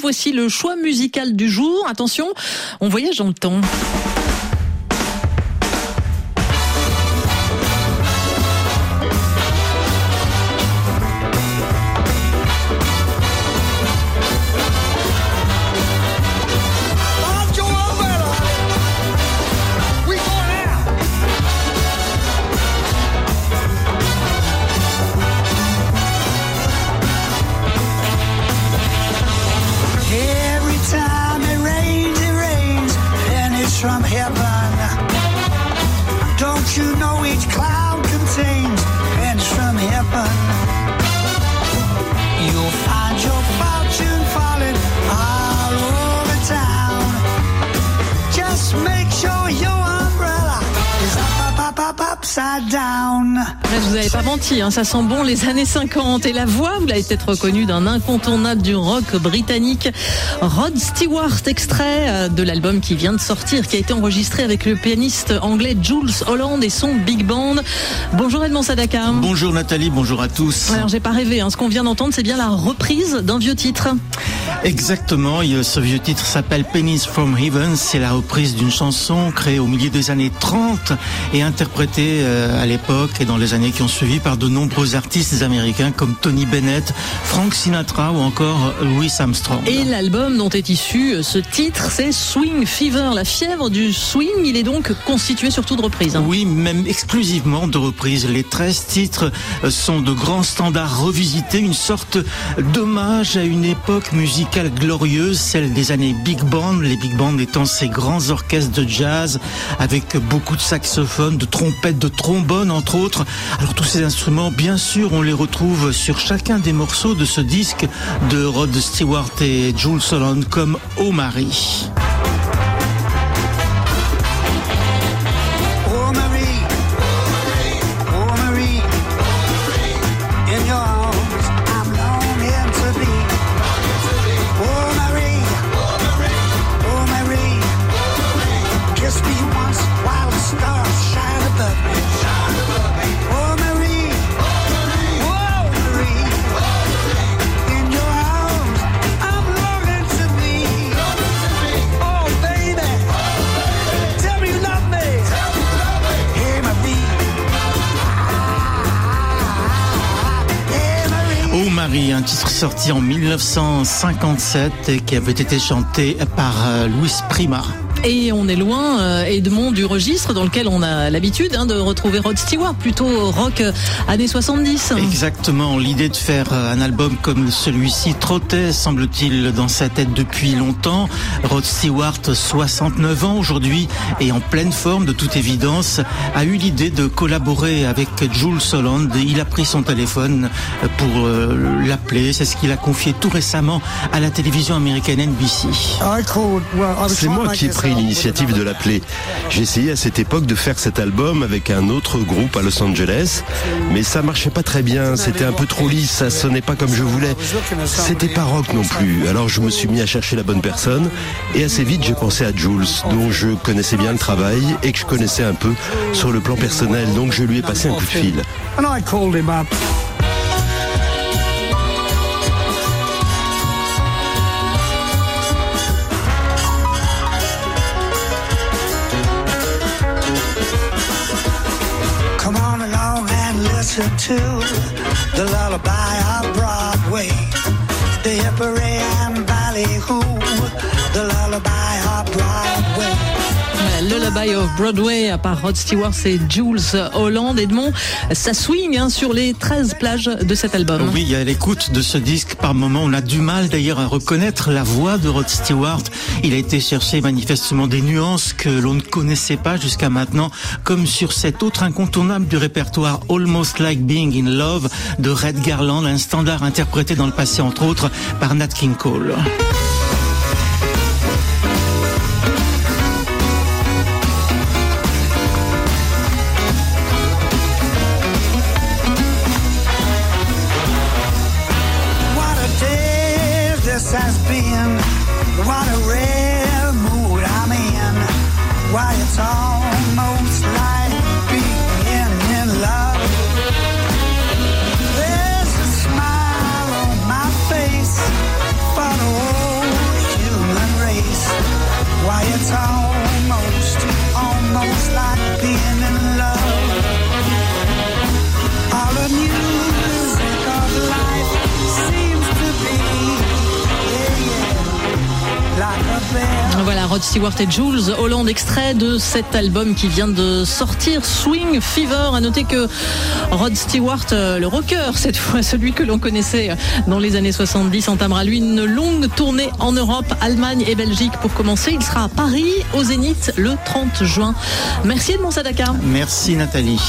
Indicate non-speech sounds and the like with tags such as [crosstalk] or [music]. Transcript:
Voici le choix musical du jour. Attention, on voyage dans le temps. Upside down. Je vous avais pas menti, hein, ça sent bon les années 50. Et la voix, vous l'avez peut-être reconnue d'un incontournable du rock britannique, Rod Stewart, extrait euh, de l'album qui vient de sortir, qui a été enregistré avec le pianiste anglais Jules Holland et son big band. Bonjour Edmond Sadaka. Bonjour Nathalie, bonjour à tous. Alors j'ai pas rêvé, hein. ce qu'on vient d'entendre c'est bien la reprise d'un vieux titre. Exactement, euh, ce vieux titre s'appelle Pennies from Heaven. C'est la reprise d'une chanson créée au milieu des années 30 et interprétée euh, à l'époque et dans les années qui ont suivi par de nombreux artistes américains comme Tony Bennett, Frank Sinatra ou encore Louis Armstrong. Et l'album dont est issu euh, ce titre c'est Swing Fever, la fièvre du swing. Il est donc constitué surtout de reprises. hein. Oui, même exclusivement de reprises. Les 13 titres sont de grands standards revisités, une sorte d'hommage à une époque musicale glorieuse, celle des années big band, les big bands étant ces grands orchestres de jazz avec beaucoup de saxophones, de trompettes, de trombones entre autres. Alors tous ces instruments, bien sûr, on les retrouve sur chacun des morceaux de ce disque de Rod Stewart et Jules Holland comme Oh Marie. Oh Marie, un titre sorti en 1957 et qui avait été chanté par euh, Louis Prima. Et on est loin, euh, Edmond, du registre dans lequel on a l'habitude hein, de retrouver Rod Stewart, plutôt rock euh, années 70. Exactement, l'idée de faire euh, un album comme celui-ci trottait, semble-t-il, dans sa tête depuis longtemps. Rod Stewart, 69 ans aujourd'hui, et en pleine forme de toute évidence, a eu l'idée de collaborer avec Jules Holland. Il a pris son téléphone pour l'appeler. C'est ce qu'il a confié tout récemment à la télévision américaine NBC. C'est moi qui ai this l'initiative de l'appeler. J'ai essayé à cette époque de faire cet album avec un autre groupe à Los Angeles, mais ça marchait pas très bien, c'était un peu trop lisse, ça sonnait pas comme je voulais. C'était pas rock non plus, alors je me suis mis à chercher la bonne personne et assez vite j'ai pensé à Jules, dont je connaissais bien le travail et que je connaissais un peu sur le plan personnel, donc je lui ai passé un coup de fil. Listen to the lullaby of Broadway. The Hippery and Ballyhoo, the lullaby of Broadway. Lullaby of Broadway par Rod Stewart et Jules Holland. Edmond, ça swing hein, sur les 13 plages de cet album. Oui, à l'écoute de ce disque, par moment, on a du mal d'ailleurs à reconnaître la voix de Rod Stewart. Il a été chercher manifestement des nuances que l'on ne connaissait pas jusqu'à maintenant, comme sur cet autre incontournable du répertoire Almost Like Being in Love de Red Garland, un standard interprété dans le passé entre autres par Nat King Cole. What a rare mood I'm in. Why it's almost Rod Stewart et Jules Holland, extrait de cet album qui vient de sortir, Swing Fever. À noter que Rod Stewart, euh, le rocker, cette fois [laughs] celui que l'on connaissait dans les années 70, entamera lui une longue tournée en Europe, Allemagne et Belgique pour commencer. Il sera à Paris, au Zénith, le 30 juin. Merci Edmond Sadaka. Merci Nathalie.